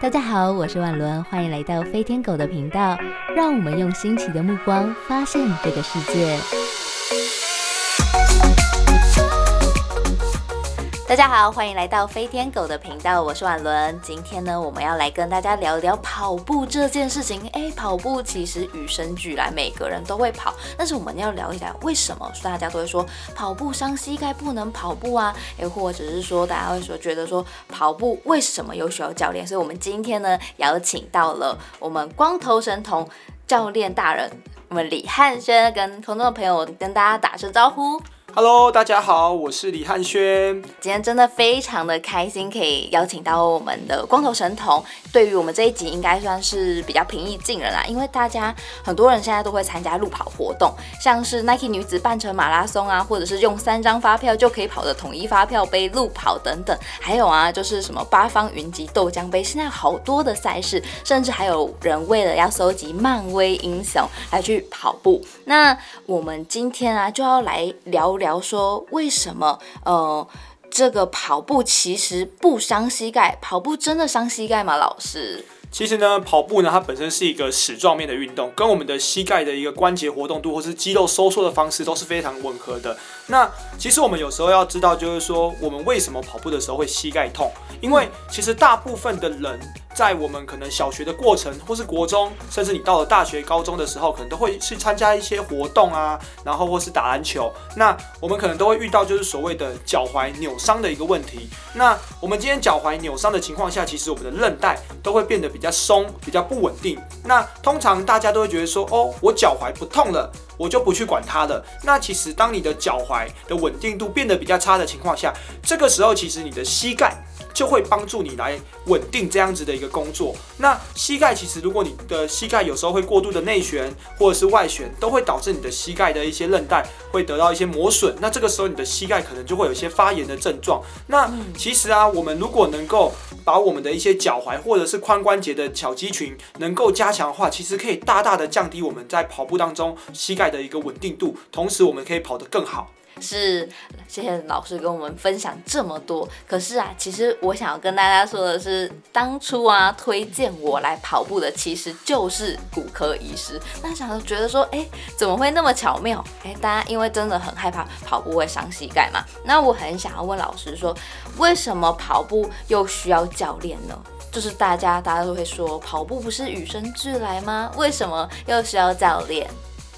大家好，我是万伦，欢迎来到飞天狗的频道，让我们用新奇的目光发现这个世界。大家好，欢迎来到飞天狗的频道，我是婉伦。今天呢，我们要来跟大家聊一聊跑步这件事情。哎，跑步其实与生俱来，每个人都会跑。但是我们要聊一聊，为什么大家都会说跑步伤膝盖，不能跑步啊？哎，或者是说大家会说觉得说跑步为什么有需要教练？所以我们今天呢，邀请到了我们光头神童教练大人，我们李汉轩，跟空中的朋友跟大家打声招呼。Hello，大家好，我是李汉轩。今天真的非常的开心，可以邀请到我们的光头神童。对于我们这一集，应该算是比较平易近人啦，因为大家很多人现在都会参加路跑活动，像是 Nike 女子半程马拉松啊，或者是用三张发票就可以跑的统一发票杯路跑等等。还有啊，就是什么八方云集豆浆杯，现在好多的赛事，甚至还有人为了要搜集漫威英雄来去跑步。那我们今天啊，就要来聊。聊说为什么呃这个跑步其实不伤膝盖？跑步真的伤膝盖吗？老师？其实呢，跑步呢它本身是一个矢状面的运动，跟我们的膝盖的一个关节活动度或是肌肉收缩的方式都是非常吻合的。那其实我们有时候要知道，就是说我们为什么跑步的时候会膝盖痛？因为其实大部分的人。在我们可能小学的过程，或是国中，甚至你到了大学、高中的时候，可能都会去参加一些活动啊，然后或是打篮球。那我们可能都会遇到就是所谓的脚踝扭伤的一个问题。那我们今天脚踝扭伤的情况下，其实我们的韧带都会变得比较松，比较不稳定。那通常大家都会觉得说，哦，我脚踝不痛了，我就不去管它了。那其实当你的脚踝的稳定度变得比较差的情况下，这个时候其实你的膝盖。就会帮助你来稳定这样子的一个工作。那膝盖其实，如果你的膝盖有时候会过度的内旋或者是外旋，都会导致你的膝盖的一些韧带会得到一些磨损。那这个时候你的膝盖可能就会有一些发炎的症状。那其实啊，我们如果能够把我们的一些脚踝或者是髋关节的小肌群能够加强的话，其实可以大大的降低我们在跑步当中膝盖的一个稳定度，同时我们可以跑得更好。是，谢谢老师跟我们分享这么多。可是啊，其实我想要跟大家说的是，当初啊推荐我来跑步的，其实就是骨科医师。那想觉得说，哎，怎么会那么巧妙？哎，大家因为真的很害怕跑步会伤膝盖嘛。那我很想要问老师说，为什么跑步又需要教练呢？就是大家大家都会说，跑步不是与生俱来吗？为什么又需要教练？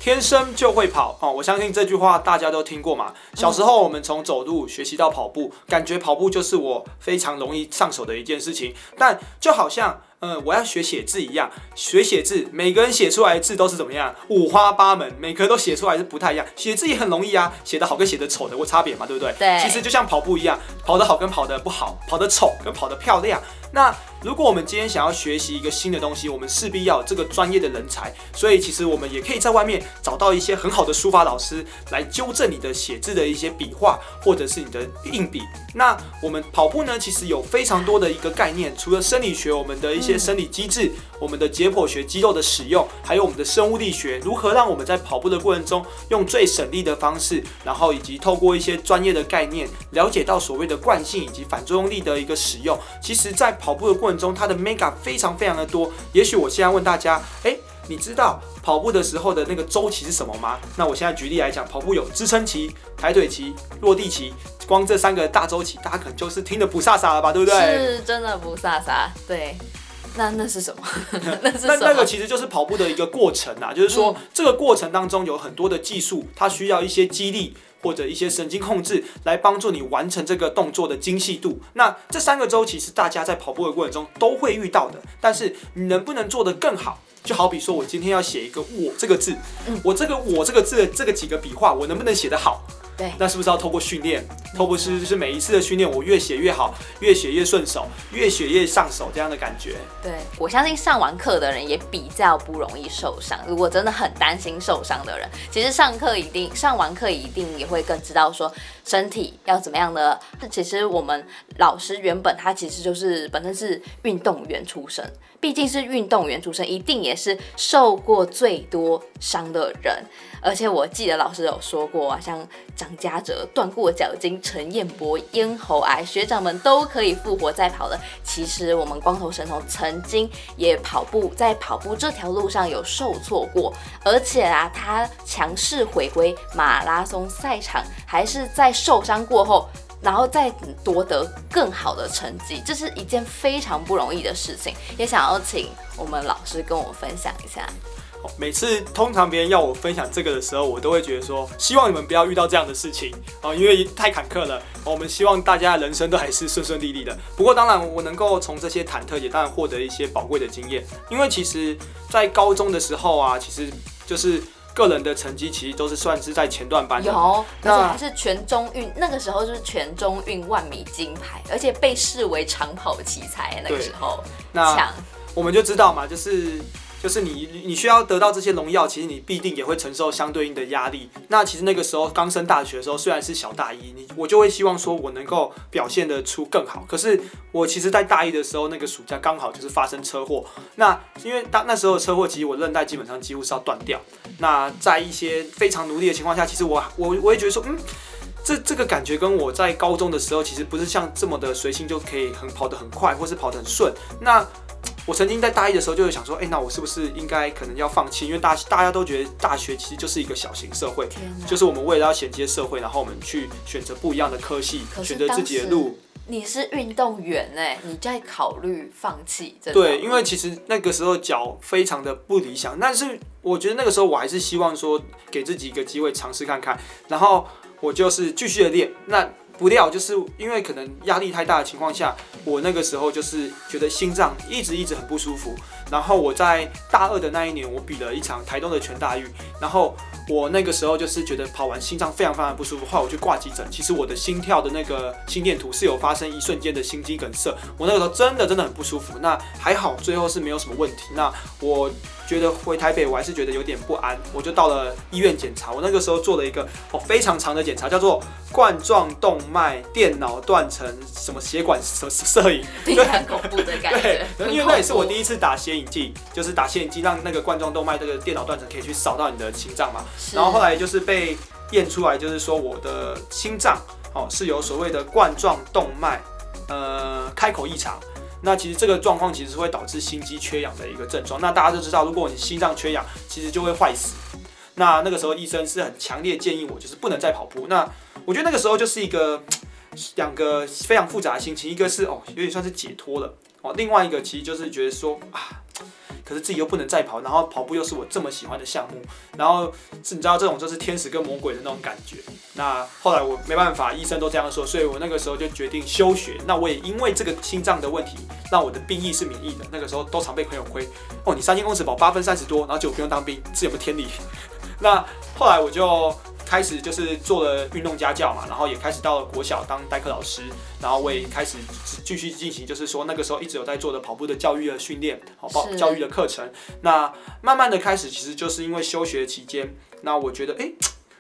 天生就会跑哦，我相信这句话大家都听过嘛。小时候我们从走路学习到跑步，感觉跑步就是我非常容易上手的一件事情。但就好像，呃，我要学写字一样，学写字，每个人写出来的字都是怎么样，五花八门，每个都写出来是不太一样。写字也很容易啊，写得好跟写得丑的有差别嘛，对不对？对。其实就像跑步一样，跑得好跟跑得不好，跑得丑跟跑得漂亮，那。如果我们今天想要学习一个新的东西，我们势必要这个专业的人才，所以其实我们也可以在外面找到一些很好的书法老师来纠正你的写字的一些笔画，或者是你的硬笔。那我们跑步呢，其实有非常多的一个概念，除了生理学，我们的一些生理机制，我们的解剖学肌肉的使用，还有我们的生物力学，如何让我们在跑步的过程中用最省力的方式，然后以及透过一些专业的概念，了解到所谓的惯性以及反作用力的一个使用。其实，在跑步的过程中，它的 mega 非常非常的多。也许我现在问大家，哎，你知道跑步的时候的那个周期是什么吗？那我现在举例来讲，跑步有支撑期、抬腿期、落地期，光这三个大周期，大家可能就是听得不飒飒了吧，对不对？是真的不飒飒。对，那那是什么？那是那那个其实就是跑步的一个过程啊，就是说这个过程当中有很多的技术，它需要一些激励。或者一些神经控制来帮助你完成这个动作的精细度。那这三个周期是大家在跑步的过程中都会遇到的，但是你能不能做得更好？就好比说我今天要写一个“我”这个字，我这个“我”这个字的这个几个笔画，我能不能写得好？对，那是不是要透过训练？透过是就是每一次的训练，我越写越好，越写越顺手，越写越上手这样的感觉。对，我相信上完课的人也比较不容易受伤。如果真的很担心受伤的人，其实上课一定上完课一定也会更知道说身体要怎么样的。其实我们老师原本他其实就是本身是运动员出身，毕竟是运动员出身，一定也是受过最多伤的人。而且我记得老师有说过啊，像张家哲断过脚筋，陈彦博咽喉癌，学长们都可以复活再跑的。其实我们光头神童曾经也跑步，在跑步这条路上有受挫过，而且啊，他强势回归马拉松赛场，还是在受伤过后，然后再夺得更好的成绩，这是一件非常不容易的事情。也想要请我们老师跟我分享一下。每次通常别人要我分享这个的时候，我都会觉得说，希望你们不要遇到这样的事情啊，因为太坎坷了。我们希望大家的人生都还是顺顺利利的。不过当然，我能够从这些忐忑也当然获得一些宝贵的经验。因为其实，在高中的时候啊，其实就是个人的成绩其实都是算是在前段班的。有，而且还是全中运，那个时候就是全中运万米金牌，而且被视为长跑奇才。那个时候，那我们就知道嘛，就是。就是你，你需要得到这些荣耀，其实你必定也会承受相对应的压力。那其实那个时候刚升大学的时候，虽然是小大一，你我就会希望说我能够表现得出更好。可是我其实，在大一的时候，那个暑假刚好就是发生车祸。那因为当那时候车祸，其实我韧带基本上几乎是要断掉。那在一些非常努力的情况下，其实我我我也觉得说，嗯，这这个感觉跟我在高中的时候，其实不是像这么的随性就可以很跑得很快，或是跑得很顺。那我曾经在大一的时候就会想说，哎，那我是不是应该可能要放弃？因为大大家都觉得大学其实就是一个小型社会，就是我们为了要衔接社会，然后我们去选择不一样的科系，选择自己的路。你是运动员哎，你在考虑放弃？对，因为其实那个时候脚非常的不理想，但是我觉得那个时候我还是希望说给自己一个机会尝试看看，然后我就是继续的练。那不料就是因为可能压力太大的情况下，我那个时候就是觉得心脏一直一直很不舒服。然后我在大二的那一年，我比了一场台东的全大运，然后我那个时候就是觉得跑完心脏非常非常不舒服，后来我去挂急诊。其实我的心跳的那个心电图是有发生一瞬间的心肌梗塞，我那个时候真的真的很不舒服。那还好最后是没有什么问题。那我。觉得回台北，我还是觉得有点不安，我就到了医院检查。我那个时候做了一个哦非常长的检查，叫做冠状动脉电脑断层什么血管摄摄影，对，很恐怖的感觉。对，因为那也是我第一次打显影剂，就是打显影剂让那个冠状动脉这个电脑断层可以去扫到你的心脏嘛。然后后来就是被验出来，就是说我的心脏哦是有所谓的冠状动脉呃开口异常。那其实这个状况其实是会导致心肌缺氧的一个症状。那大家都知道，如果你心脏缺氧，其实就会坏死。那那个时候医生是很强烈建议我，就是不能再跑步。那我觉得那个时候就是一个 两个非常复杂的心情，一个是哦有点算是解脱了哦，另外一个其实就是觉得说啊。可是自己又不能再跑，然后跑步又是我这么喜欢的项目，然后是你知道这种就是天使跟魔鬼的那种感觉。那后来我没办法，医生都这样说，所以我那个时候就决定休学。那我也因为这个心脏的问题，让我的兵役是免疫的。那个时候都常被朋友亏哦，你三千公尺跑八分三十多，然后就不用当兵，这有没有天理？那后来我就。开始就是做了运动家教嘛，然后也开始到了国小当代课老师，然后我也开始继续进行，就是说那个时候一直有在做的跑步的教育的训练，好，报教育的课程。那慢慢的开始，其实就是因为休学期间，那我觉得，哎，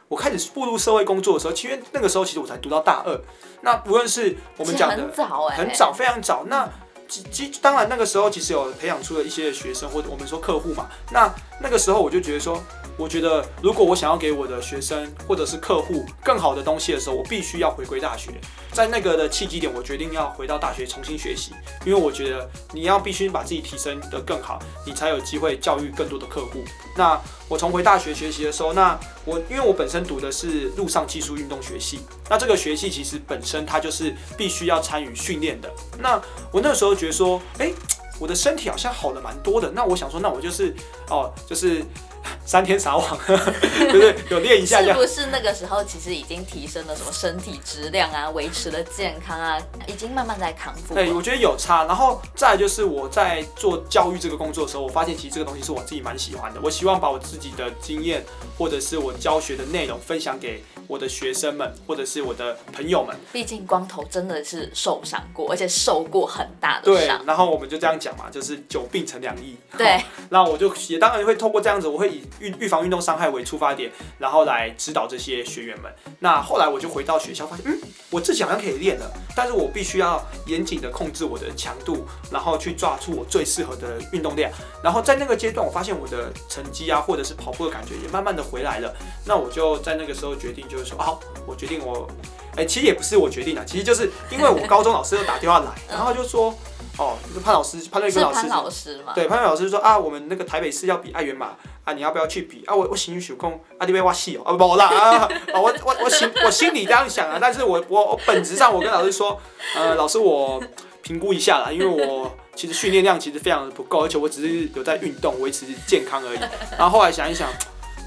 我开始步入社会工作的时候，其实那个时候其实我才读到大二，那不论是我们讲的很早，很早，非常早。那其当然那个时候其实有培养出了一些学生或者我们说客户嘛，那那个时候我就觉得说。我觉得，如果我想要给我的学生或者是客户更好的东西的时候，我必须要回归大学。在那个的契机点，我决定要回到大学重新学习，因为我觉得你要必须把自己提升得更好，你才有机会教育更多的客户。那我重回大学学习的时候，那我因为我本身读的是陆上技术运动学系，那这个学系其实本身它就是必须要参与训练的。那我那时候觉得说，哎，我的身体好像好了蛮多的。那我想说，那我就是哦，就是。三天撒网，对不对？有练一下，是不是那个时候其实已经提升了什么身体质量啊，维持了健康啊，已经慢慢在康复。对，我觉得有差。然后再就是我在做教育这个工作的时候，我发现其实这个东西是我自己蛮喜欢的。我希望把我自己的经验，或或者是我教学的内容分享给我的学生们，或者是我的朋友们。毕竟光头真的是受伤过，而且受过很大的对伤。，然后我们就这样讲嘛，就是久病成良医。对好，那我就也当然会透过这样子，我会以预预防运动伤害为出发点，然后来指导这些学员们。那后来我就回到学校，发现嗯，我自己好像可以练了，但是我必须要严谨的控制我的强度，然后去抓出我最适合的运动量。然后在那个阶段，我发现我的成绩啊，或者是跑步的感觉也慢慢的回来了。那我就在那个时候决定，就是说，好，我决定我，哎、其实也不是我决定的，其实就是因为我高中老师又打电话来，然后就说，哦，就是潘老师，潘瑞是根老师潘老师嘛？对，潘瑞老师说啊，我们那个台北市要比爱媛嘛啊，你要不要去比啊？我我心里想讲啊，你被挖戏哦，啊不啦啊啊，我我我心我心里这样想啊，但是我我我本质上我跟老师说，呃，老师我评估一下啦，因为我其实训练量其实非常的不够，而且我只是有在运动维持健康而已。然后后来想一想，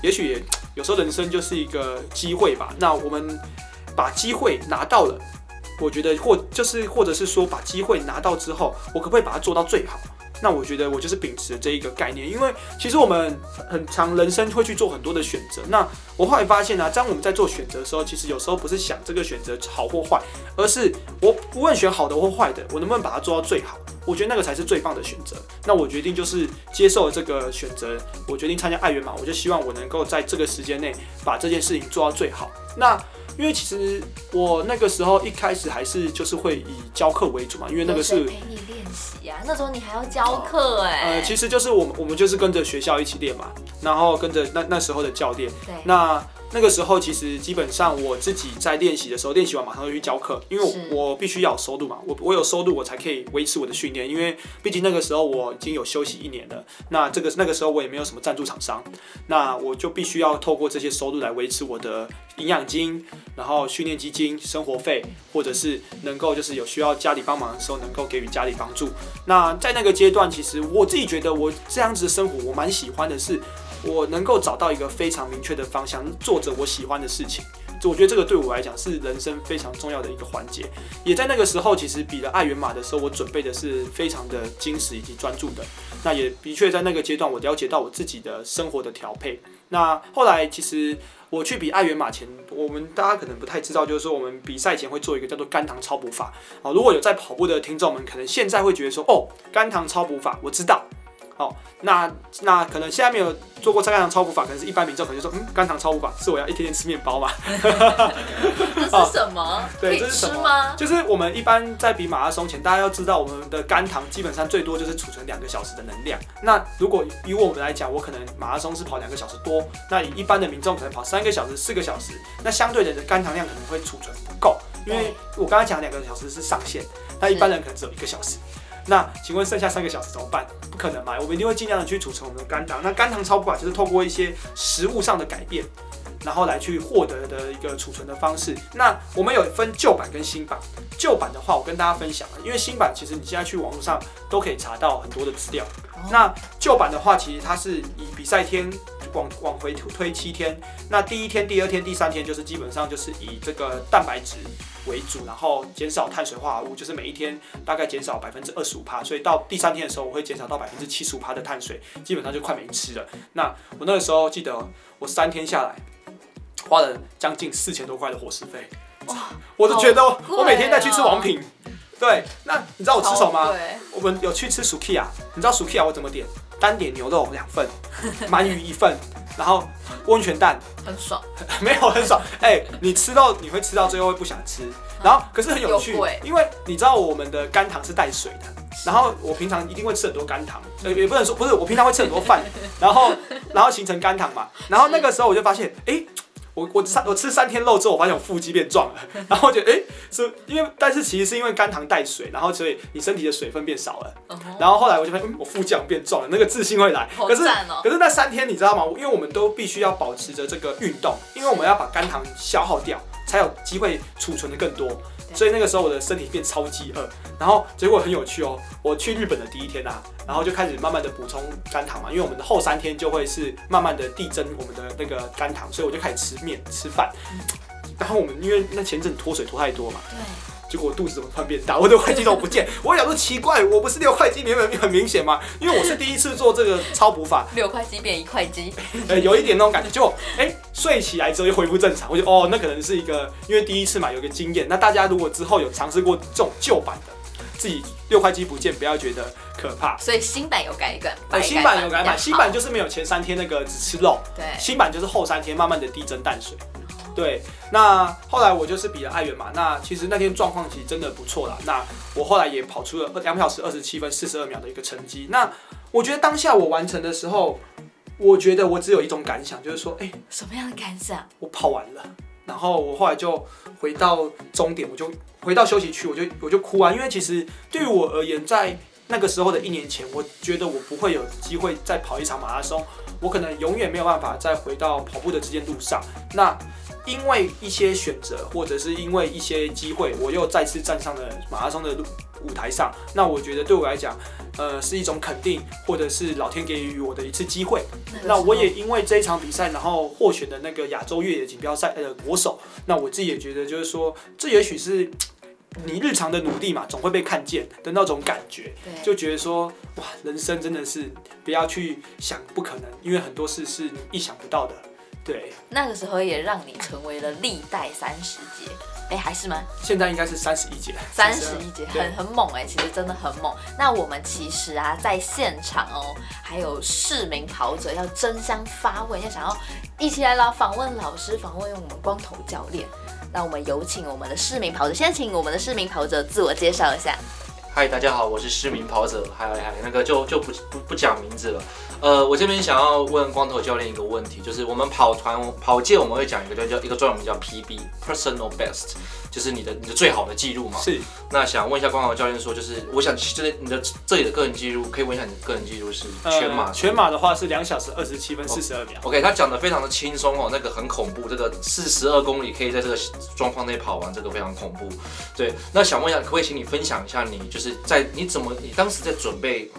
也许有时候人生就是一个机会吧，那我们把机会拿到了。我觉得或就是或者是说把机会拿到之后，我可不可以把它做到最好？那我觉得我就是秉持这一个概念，因为其实我们很长人生会去做很多的选择。那我后来发现呢、当我们在做选择的时候，其实有时候不是想这个选择好或坏，而是我无论选好的或坏的，我能不能把它做到最好？我觉得那个才是最棒的选择。那我决定就是接受这个选择，我决定参加爱媛嘛，我就希望我能够在这个时间内把这件事情做到最好。那因为其实我那个时候一开始还是就是会以教课为主嘛，因为那个是陪你练习啊？那时候你还要教课哎、呃，其实就是我们我们就是跟着学校一起练嘛，然后跟着那那时候的教练。对，那那个时候其实基本上我自己在练习的时候，练习完马上就去教课，因为我我必须要有收入嘛，我我有收入我才可以维持我的训练，因为毕竟那个时候我已经有休息一年了，那这个那个时候我也没有什么赞助厂商，那我就必须要透过这些收入来维持我的营养金，然后训练基金、生活费，或者是能够就是有需要家里帮忙的时候能够给予家里帮助。那在那个阶段，其实我自己觉得我这样子的生活我蛮喜欢的是，我能够找到一个非常明确的方向，做着我喜欢的事情。我觉得这个对我来讲是人生非常重要的一个环节。也在那个时候，其实比了爱媛马的时候，我准备的是非常的精实以及专注的。那也的确在那个阶段，我了解到我自己的生活的调配。那后来其实我去比爱媛马前，我们大家可能不太知道，就是说我们比赛前会做一个叫做肝糖超补法。啊，如果有在跑步的听众们，可能现在会觉得说，哦，肝糖超补法，我知道。好、那那可能现在没有做过肝糖超补法，可能是一般民众可能就说，嗯，肝糖超补法是我要一天天吃面包嘛？这是什么？对这是什么？就是我们一般在比马拉松前，大家要知道我们的肝糖基本上最多就是储存两个小时的能量。那如果以我们来讲，我可能马拉松是跑两个小时多，那以一般的民众可能跑三个小时、四个小时，那相对的肝糖量可能会储存不够，因为我刚刚讲两个小时是上限，那一般人可能只有一个小时。那请问剩下三个小时怎么办？不可能嘛，我们一定会尽量的去储存我们的肝糖。那肝糖超不管就是透过一些食物上的改变，然后来去获得的一个储存的方式。那我们有分旧版跟新版。旧版的话，我跟大家分享了，因为新版其实你现在去网络上都可以查到很多的资料。那旧版的话，其实它是以比赛天往往回推推七天。那第一天、第二天、第三天就是基本上就是以这个蛋白质为主，然后减少碳水化合物，就是每一天大概减少百分之二十五趴。所以到第三天的时候，我会减少到百分之七十五趴的碳水，基本上就快没吃了。那我那个时候记得我三天下来花了将近四千多块的伙食费，我都觉得我每天在去吃王品。对，那你知道我吃什么吗？我们有去吃 Sukiya，你知道 Sukiya 我怎么点？单点牛肉两份，鳗鱼一份，然后温泉蛋。很爽，没有很爽。哎、你吃到你会吃到最后会不想吃，然后可是很有趣因为你知道我们的肝糖是带水的，然后我平常一定会吃很多肝糖，呃也不能说不是，我平常会吃很多饭，然后然后形成肝糖嘛，然后那个时候我就发现，哎、我我三我吃三天肉之后，我发现我腹肌变壮了，然后我觉得哎、诶是因为但是其实是因为肝糖带水，然后所以你身体的水分变少了，然后后来我就发现，嗯，我腹肌变壮了，那个自信会来。可是可是那三天你知道吗？因为我们都必须要保持着这个运动，因为我们要把肝糖消耗掉，才有机会储存的更多。所以那个时候我的身体变超级饿，然后结果很有趣哦。我去日本的第一天啊，然后就开始慢慢的补充肝糖嘛，因为我们的后三天就会是慢慢的递增我们的那个肝糖，所以我就开始吃面吃饭。然后我们因为那前阵脱水脱太多嘛，对，结果我肚子怎么突然变大，我的块肌都不见。我想说奇怪，我不是六块肌，明明很明显吗？因为我是第一次做这个超补法，六块肌变一块肌，呃，有一点那种感觉。就哎、睡起来之后又恢复正常，我就哦，那可能是一个因为第一次嘛，有个经验。那大家如果之后有尝试过这种旧版的，自己六块肌不见，不要觉得可怕。所以新版有改版，呃，新版有改版，新版就就是没有前三天那个只吃肉，对，新版就是后三天慢慢的递增淡水。对，那后来我就是比了爱媛嘛，那其实那天状况其实真的不错啦。那我后来也跑出了两小时二十七分四十二秒的一个成绩。那我觉得当下我完成的时候，我觉得我只有一种感想，就是说，哎、什么样的感想？我跑完了。然后我后来就回到终点，我就回到休息区，我就我就哭啊，因为其实对于我而言，在那个时候的一年前，我觉得我不会有机会再跑一场马拉松，我可能永远没有办法再回到跑步的这件路上。那因为一些选择，或者是因为一些机会，我又再次站上了马拉松的路舞台上。那我觉得对我来讲，呃，是一种肯定，或者是老天给予我的一次机会。那我也因为这一场比赛，然后获选的那个亚洲越野锦标赛的国手，那我自己也觉得就是说，这也许是你日常的努力嘛，总会被看见的那种感觉，对，就觉得说，哇，人生真的是不要去想不可能，因为很多事是你意想不到的。对，那个时候也让你成为了历代三十节，哎，还是吗？现在应该是三十一节，三十一节很很猛哎、其实真的很猛。那我们其实啊，在现场哦，还有市民跑者要争相发问，要想要一起来了访问老师，访问我们光头教练。那我们有请我们的市民跑者，先请我们的市民跑者自我介绍一下。嗨，大家好，我是市民跑者，嗨嗨，那个就就不不不讲名字了。呃，我这边想要问光头教练一个问题，就是我们跑团跑界我们会讲一个叫叫一个专有名叫 PB Personal Best，就是你的你的最好的记录嘛。是那想问一下光头教练说，就是我想就是你的这里的个人记录，可以问一下你的个人记录是全马、呃全马的话是两小时二十七分四十二秒。OK，他讲的非常的轻松哦，那个很恐怖，这个四十二公里可以在这个状况内跑完，这个非常恐怖。对，那想问一下，可不可以请你分享一下你就是在你怎么你当时在准备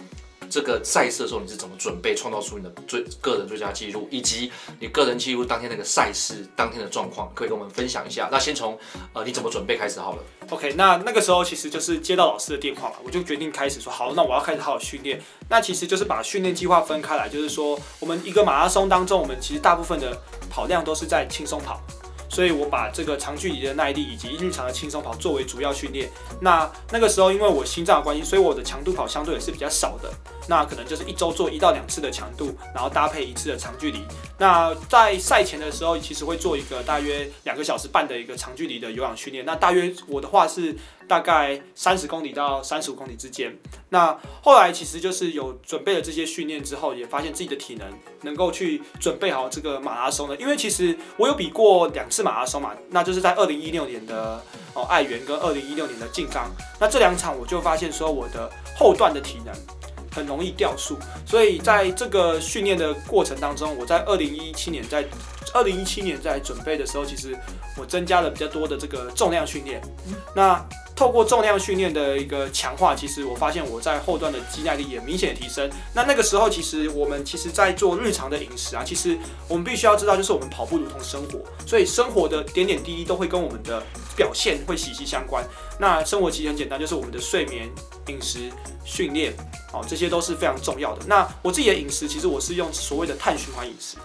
这个赛事的时候，你是怎么准备创造出你的最个人最佳记录，以及你个人记录当天那个赛事当天的状况，可以跟我们分享一下？那先从呃你怎么准备开始好了。OK，那那个时候其实就是接到老师的电话嘛，我就决定开始说好，那我要开始好好训练。那其实就是把训练计划分开来，就是说我们一个马拉松当中，我们其实大部分的跑量都是在轻松跑。所以我把这个长距离的耐力以及日常的轻松跑作为主要训练。那那个时候因为我心脏的关系，所以我的强度跑相对也是比较少的。那可能就是一周做一到两次的强度，然后搭配一次的长距离。那在赛前的时候，其实会做一个大约两个小时半的一个长距离的有氧训练。那大约我的话是大概三十公里到三十五公里之间。那后来其实就是有准备了这些训练之后，也发现自己的体能能够去准备好这个马拉松的。因为其实我有比过两次马拉松嘛，那就是在二零一六年的哦爱媛跟二零一六年的静冈。那这两场我就发现说我的后段的体能。很容易掉速，所以在这个训练的过程当中，我在二零一七年在二零一七年在准备的时候，其实我增加了比较多的这个重量训练。那透过重量训练的一个强化，其实我发现我在后段的肌耐力也明显提升。那那个时候，其实我们其实在做日常的饮食啊，其实我们必须要知道，就是我们跑步如同生活，所以生活的点点滴滴都会跟我们的表现会息息相关。那生活其实很简单，就是我们的睡眠、饮食、训练，哦，这些都是非常重要的。那我自己的饮食，其实我是用所谓的碳循环饮食，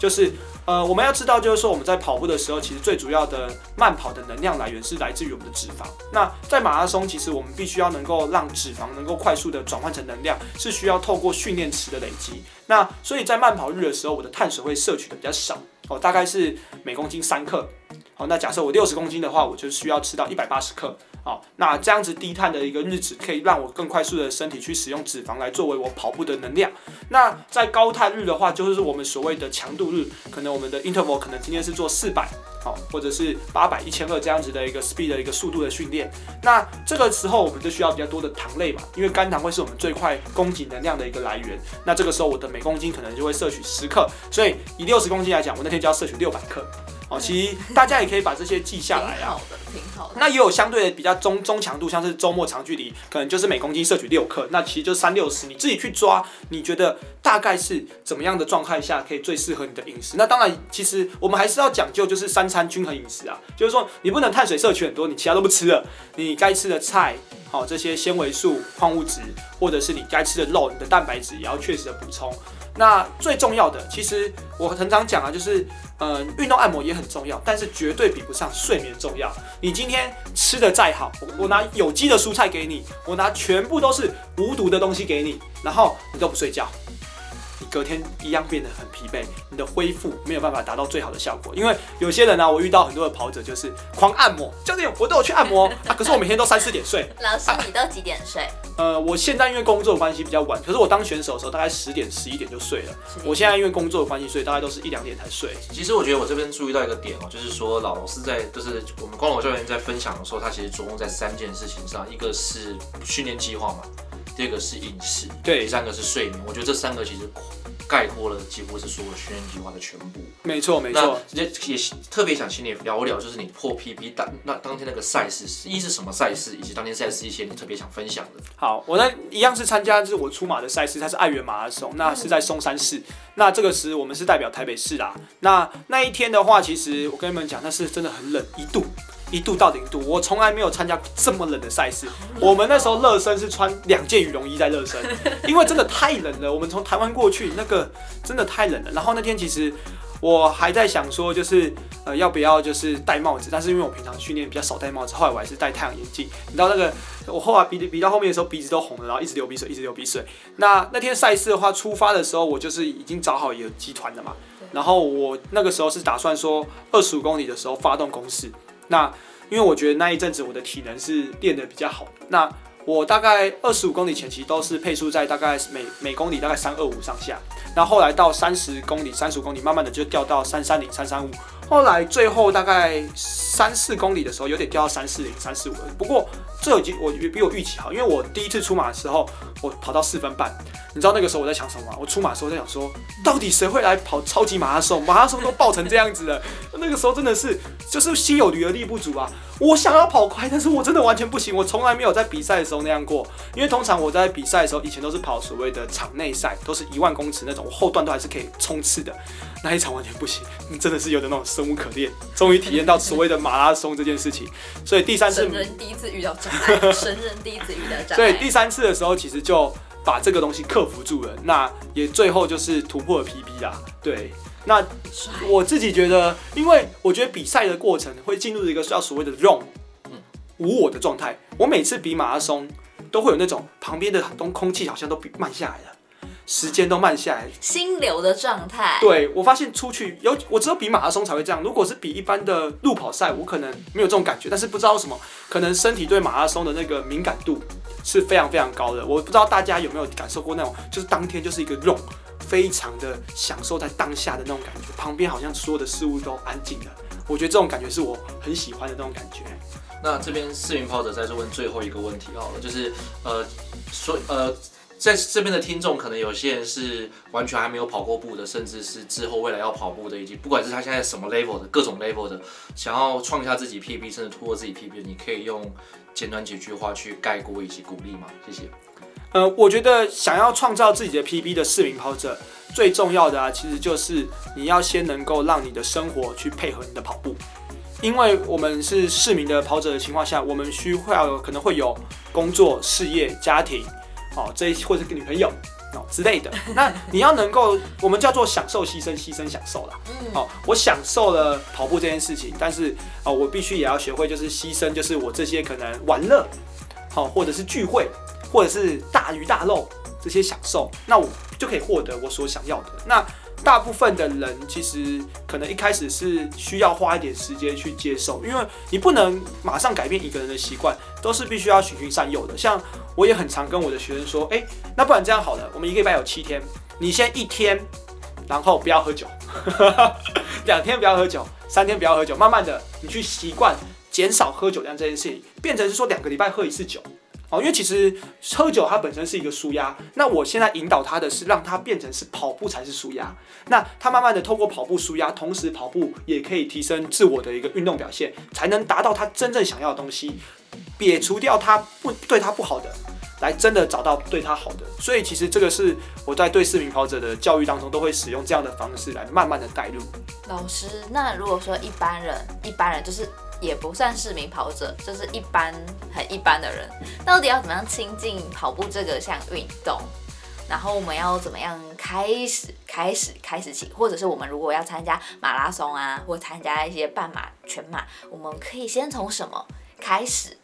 就是呃，我们要知道，就是说我们在跑步的时候，其实最主要的慢跑的能量来源是来自于我们的脂肪。那在马拉松，其实我们必须要能够让脂肪能够快速的转换成能量，是需要透过训练池的累积。那所以在慢跑日的时候，我的碳水会摄取的比较少哦，大概是每公斤三克。好，那假设我六十公斤的话，我就需要吃到一百八十克。好，那这样子低碳的一个日子，可以让我更快速的身体去使用脂肪来作为我跑步的能量。那在高碳日的话，就是我们所谓的强度日，可能我们的 interval 可能今天是做四百，好，或者是八百、一千二这样子的一个 speed 的一个速度的训练。那这个时候我们就需要比较多的糖类嘛，因为肝糖会是我们最快供给能量的一个来源。那这个时候我的每公斤可能就会摄取十克，所以以六十公斤来讲，我那天就要摄取六百克。哦，其实大家也可以把这些记下来啊挺好。的。挺好的。那也有相对的比较中中强度，像是周末长距离，可能就是每公斤摄取六克，那其实就三六十，你自己去抓，你觉得大概是怎么样的状态下可以最适合你的饮食？那当然，其实我们还是要讲究就是三餐均衡饮食啊，就是说你不能碳水摄取很多，你其他都不吃了，你该吃的菜。好，这些纤维素、矿物质，或者是你该吃的肉，你的蛋白质也要确实的补充。那最重要的，其实我很常讲啊，就是嗯，运动按摩也很重要，但是绝对比不上睡眠重要。你今天吃的再好，我我拿有机的蔬菜给你，我拿全部都是无毒的东西给你，然后你都不睡觉。你隔天一样变得很疲惫，你的恢复没有办法达到最好的效果。因为有些人呢，我遇到很多的跑者就是狂按摩，教练我都有去按摩 啊，可是我每天都三四点睡。老师，你都几点睡？呃，我现在因为工作关系比较晚，可是我当选手的时候大概十点、十一点就睡了。我现在因为工作的关系，所以大概都是一两点才睡。其实我觉得我这边注意到一个点哦，就是说老老师在就是我们光头教练在分享的时候，他其实着重在三件事情上，一个是训练计划嘛，第二个是饮食，对，第三个是睡眠。我觉得这三个其实。概括了几乎是所有训练计划的全部。没错，没错。也也特别想请你聊聊，就是你破 PB 当那当天那个赛事，一是什么赛事，以及当天赛事一些你特别想分享的。好，我呢一样是参加，就是我出马的赛事，它是爱媛马拉松，那是在松山市。那这个时我们是代表台北市啦。那那一天的话，其实我跟你们讲，那是真的很冷，一度。一度到零度，我从来没有参加过这么冷的赛事。我们那时候热身是穿两件羽绒衣在热身，因为真的太冷了。我们从台湾过去，那个真的太冷了。然后那天其实我还在想说，就是呃要不要就是戴帽子，但是因为我平常训练比较少戴帽子，后来我还是戴太阳眼镜。你知道那个我后来鼻鼻到后面的时候鼻子都红了，然后一直流鼻水，一直流鼻水。那那天赛事的话，出发的时候我就是已经找好一个集团了嘛。然后我那个时候是打算说二十五公里的时候发动攻势。那因为我觉得那一阵子我的体能是练得比较好，那我大概二十五公里前期都是配速在大概每每公里大概三二五上下，那后来到三十公里、三十五公里，慢慢的就掉到三三零、三三五。后来最后大概三四公里的时候，有点掉到三四零、三四五了。不过这已经我比我预期好，因为我第一次出马的时候，我跑到四分半。你知道那个时候我在想什么吗？我出马的时候在想说，到底谁会来跑超级马拉松？马拉松都爆成这样子了，那个时候真的是就是心有余而力不足啊！我想要跑快，但是我真的完全不行。我从来没有在比赛的时候那样过，因为通常我在比赛的时候，以前都是跑所谓的场内赛，都是一万公尺那种，后段都还是可以冲刺的。那一场完全不行，真的是有点那种生无可恋。终于体验到所谓的马拉松这件事情，所以第三次，神人第一次遇到障碍，神人第一次遇到障碍。所以第三次的时候，其实就把这个东西克服住了。那也最后就是突破了 PB 啦。对，那我自己觉得，因为我觉得比赛的过程会进入一个叫所谓的 “run”，无我的状态。我每次比马拉松都会有那种旁边的东空气好像都比慢下来了。时间都慢下来，心流的状态。对我发现出去有，我只有比马拉松才会这样。如果是比一般的路跑赛，我可能没有这种感觉。但是不知道什么，可能身体对马拉松的那个敏感度是非常非常高的。我不知道大家有没有感受过那种，就是当天就是一个 run，非常的享受在当下的那种感觉，旁边好像所有的事物都安静了。我觉得这种感觉是我很喜欢的那种感觉。那这边四名跑者再次问最后一个问题好了，就是呃，说呃。在这边的听众，可能有些人是完全还没有跑过步的，甚至是之后未来要跑步的，以及不管是他现在什么 level 的各种 level 的，想要创下自己 PB，甚至突破自己 PB，你可以用简短几句话去概括以及鼓励吗？谢谢。呃，我觉得想要创造自己的 PB 的市民跑者，最重要的啊，其实就是你要先能够让你的生活去配合你的跑步，因为我们是市民的跑者的情况下，我们需要可能会有工作、事业、家庭。哦，这或者跟女朋友哦之类的，那你要能够，我们叫做享受牺牲，牺牲享受啦。嗯，好，我享受了跑步这件事情，但是哦，我必须也要学会，就是牺牲，就是我这些可能玩乐，好，或者是聚会，或者是大鱼大肉这些享受，那我就可以获得我所想要的。那大部分的人其实可能一开始是需要花一点时间去接受，因为你不能马上改变一个人的习惯，都是必须要循循善诱的。像我也很常跟我的学生说，哎，那不然这样好了，我们一个礼拜有七天，你先一天，然后不要喝酒，两天不要喝酒，三天不要喝酒，慢慢的你去习惯减少喝酒量这件事情，变成是说两个礼拜喝一次酒，哦，因为其实喝酒它本身是一个舒压，那我现在引导他的是让他变成是跑步才是舒压，那他慢慢的透过跑步舒压，同时跑步也可以提升自我的一个运动表现，才能达到他真正想要的东西，撇除掉他不对他不好的，来真的找到对他好的。所以其实这个是我在对市民跑者的教育当中都会使用这样的方式来慢慢的带入。老师，那如果说一般人，一般人就是也不算市民跑者，就是一般很一般的人，到底要怎么样亲近跑步这个项运动？然后我们要怎么样开始开始开始起，或者是我们如果要参加马拉松啊，或参加一些半马、全马，我们可以先从什么开始？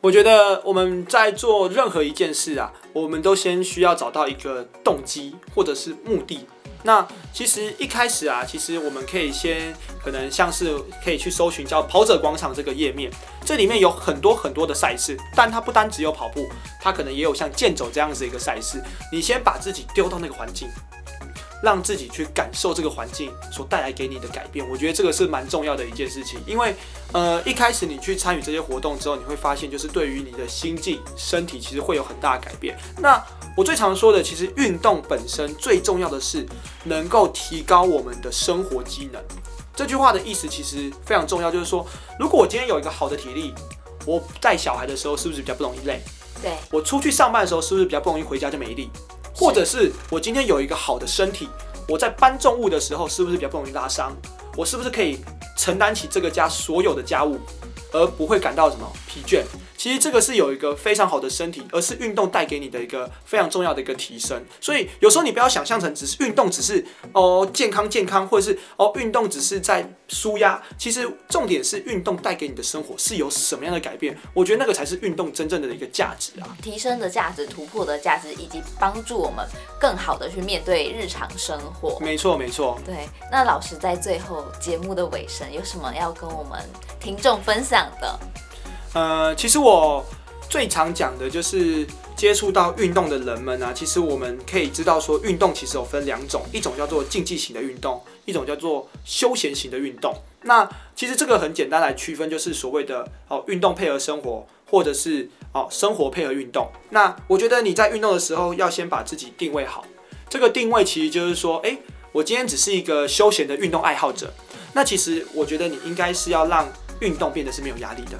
我觉得我们在做任何一件事啊，我们都先需要找到一个动机或者是目的。那其实一开始啊，其实我们可以先可能像是可以去搜寻叫跑者广场这个页面，这里面有很多很多的赛事，但它不单只有跑步，它可能也有像健走这样子一个赛事。你先把自己丢到那个环境。让自己去感受这个环境所带来给你的改变，我觉得这个是蛮重要的一件事情。因为，呃，一开始你去参与这些活动之后，你会发现，就是对于你的心境、身体，其实会有很大的改变。那我最常说的，其实运动本身最重要的是能够提高我们的生活机能。这句话的意思其实非常重要，就是说，如果我今天有一个好的体力，我带小孩的时候是不是比较不容易累？对，我出去上班的时候是不是比较不容易回家就没力？或者是我今天有一个好的身体，我在搬重物的时候是不是比较不容易拉伤？我是不是可以承担起这个家所有的家务，而不会感到什么疲倦？其实这个是有一个非常好的身体，而是运动带给你的一个非常重要的一个提升。所以有时候你不要想象成只是运动，只是哦健康健康，或者是哦运动只是在舒压。其实重点是运动带给你的生活是有什么样的改变？我觉得那个才是运动真正的一个价值啊，提升的价值、突破的价值，以及帮助我们更好的去面对日常生活。没错没错。对，那老师在最后节目的尾声有什么要跟我们听众分享的？呃，其实我最常讲的就是接触到运动的人们啊，其实我们可以知道说，运动其实有分两种，一种叫做竞技型的运动，一种叫做休闲型的运动。那其实这个很简单来区分，就是所谓的哦，运动配合生活，或者是哦，生活配合运动。那我觉得你在运动的时候，要先把自己定位好。这个定位其实就是说，诶，我今天只是一个休闲的运动爱好者。那其实我觉得你应该是要让运动变得是没有压力的。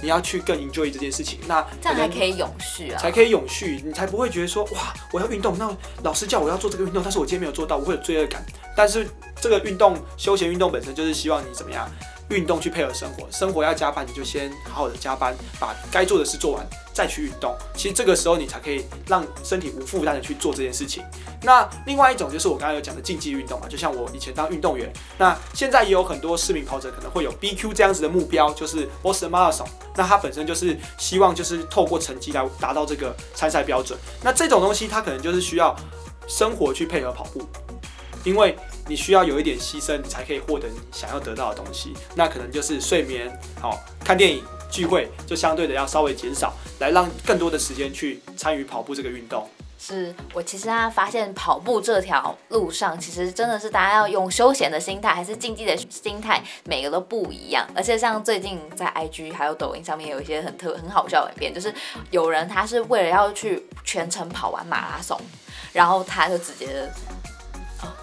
你要去更 enjoy 这件事情，那这样才可以永续啊，才可以永续，你才不会觉得说哇，我要运动，那老师叫我要做这个运动，但是我今天没有做到，我会有罪恶感。但是这个运动，休闲运动本身就是希望你怎么样？运动去配合生活，生活要加班，你就先好好的加班，把该做的事做完，再去运动。其实这个时候你才可以让身体无负担的去做这件事情。那另外一种就是我刚刚有讲的竞技运动嘛，就像我以前当运动员，那现在也有很多市民跑者可能会有 BQ 这样子的目标，就是 Boston Marathon。那他本身就是希望就是透过成绩来达到这个参赛标准。那这种东西它可能就是需要生活去配合跑步，因为。你需要有一点牺牲，你才可以获得你想要得到的东西。那可能就是睡眠，好看电影、聚会，就相对的要稍微减少，来让更多的时间去参与跑步这个运动。是我其实啊发现跑步这条路上，其实真的是大家要用休闲的心态，还是竞技的心态，每个都不一样。而且像最近在 IG 还有抖音上面有一些很特很好笑的影片，就是有人他是为了要去全程跑完马拉松，然后他就直接。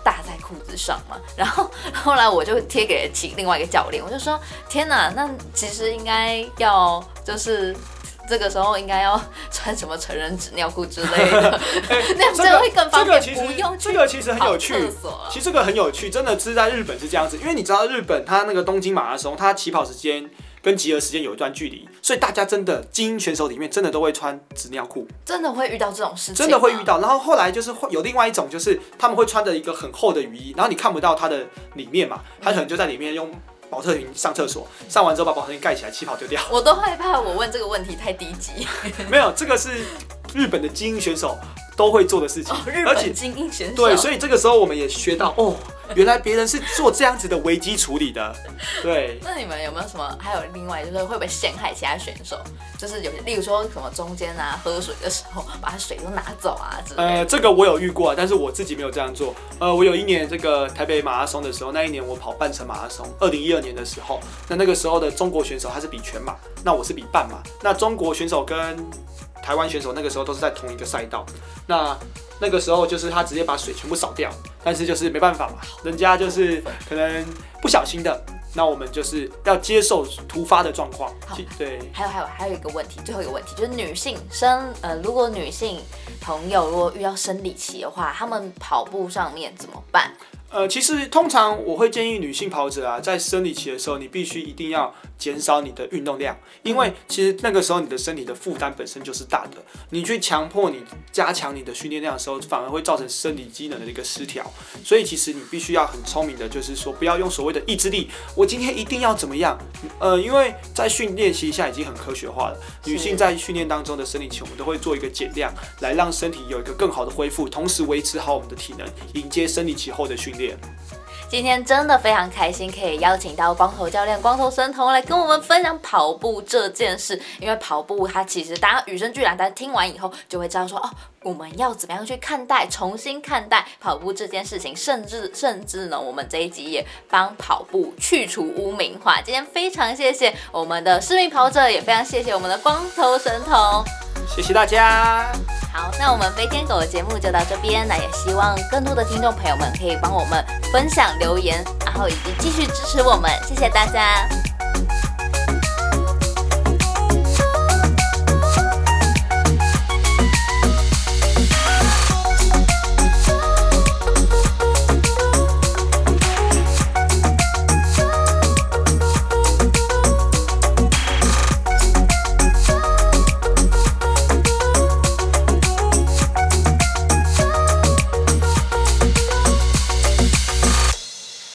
搭在裤子上嘛，然后后来我就贴给了其另外一个教练，我就说天哪，那其实应该要就是这个时候应该要穿什么成人纸尿裤之类的，那样这样会更方便。不用这个其实很有趣，其实这个很有趣，真的是在日本是这样子，因为你知道日本它那个东京马拉松，它起跑时间。跟集合时间有一段距离，所以大家真的精英选手里面真的都会穿纸尿裤，真的会遇到这种事情，真的会遇到。然后后来就是会有另外一种，就是他们会穿着一个很厚的雨衣，然后你看不到它的里面嘛，他可能就在里面用保特瓶上厕所，上完之后把保特瓶盖起来，起跑丢掉。我都害怕我问这个问题太低级。没有，这个是日本的精英选手。都会做的事情，日本精英选手对，所以这个时候我们也学到哦，原来别人是做这样子的危机处理的。对，那你们有没有什么？还有另外就是会不会陷害其他选手？就是有，例如说什么中间啊喝水的时候把水都拿走啊之类的。呃，这个我有遇过，但是我自己没有这样做。呃，我有一年这个台北马拉松的时候，那一年我跑半程马拉松，二零一二年的时候，那那个时候的中国选手他是比全马，那我是比半马。那中国选手跟台湾选手那个时候都是在同一个赛道，那那个时候就是他直接把水全部扫掉，但是就是没办法嘛，人家就是可能不小心的，那我们就是要接受突发的状况好。对，还有还有还有一个问题，最后一个问题就是女性生呃，如果女性朋友如果遇到生理期的话，她们跑步上面怎么办？呃，其实通常我会建议女性跑者啊，在生理期的时候，你必须一定要减少你的运动量，因为其实那个时候你的身体的负担本身就是大的，你去强迫你加强你的训练量的时候，反而会造成生理机能的一个失调。所以其实你必须要很聪明的，就是说不要用所谓的意志力，我今天一定要怎么样？呃，因为在训练期下已经很科学化了，女性在训练当中的生理期，我们都会做一个减量，来让身体有一个更好的恢复，同时维持好我们的体能，迎接生理期后的训练。今天真的非常开心，可以邀请到光头教练、光头神童来跟我们分享跑步这件事。因为跑步它其实大家与生俱来，但听完以后就会知道说哦，我们要怎么样去看待、重新看待跑步这件事情，甚至甚至呢，我们这一集也帮跑步去除污名化。今天非常谢谢我们的市民跑者，也非常谢谢我们的光头神童。谢谢大家。好，那我们飞天狗的节目就到这边，那也希望更多的听众朋友们可以帮我们分享留言，然后以及继续支持我们，谢谢大家。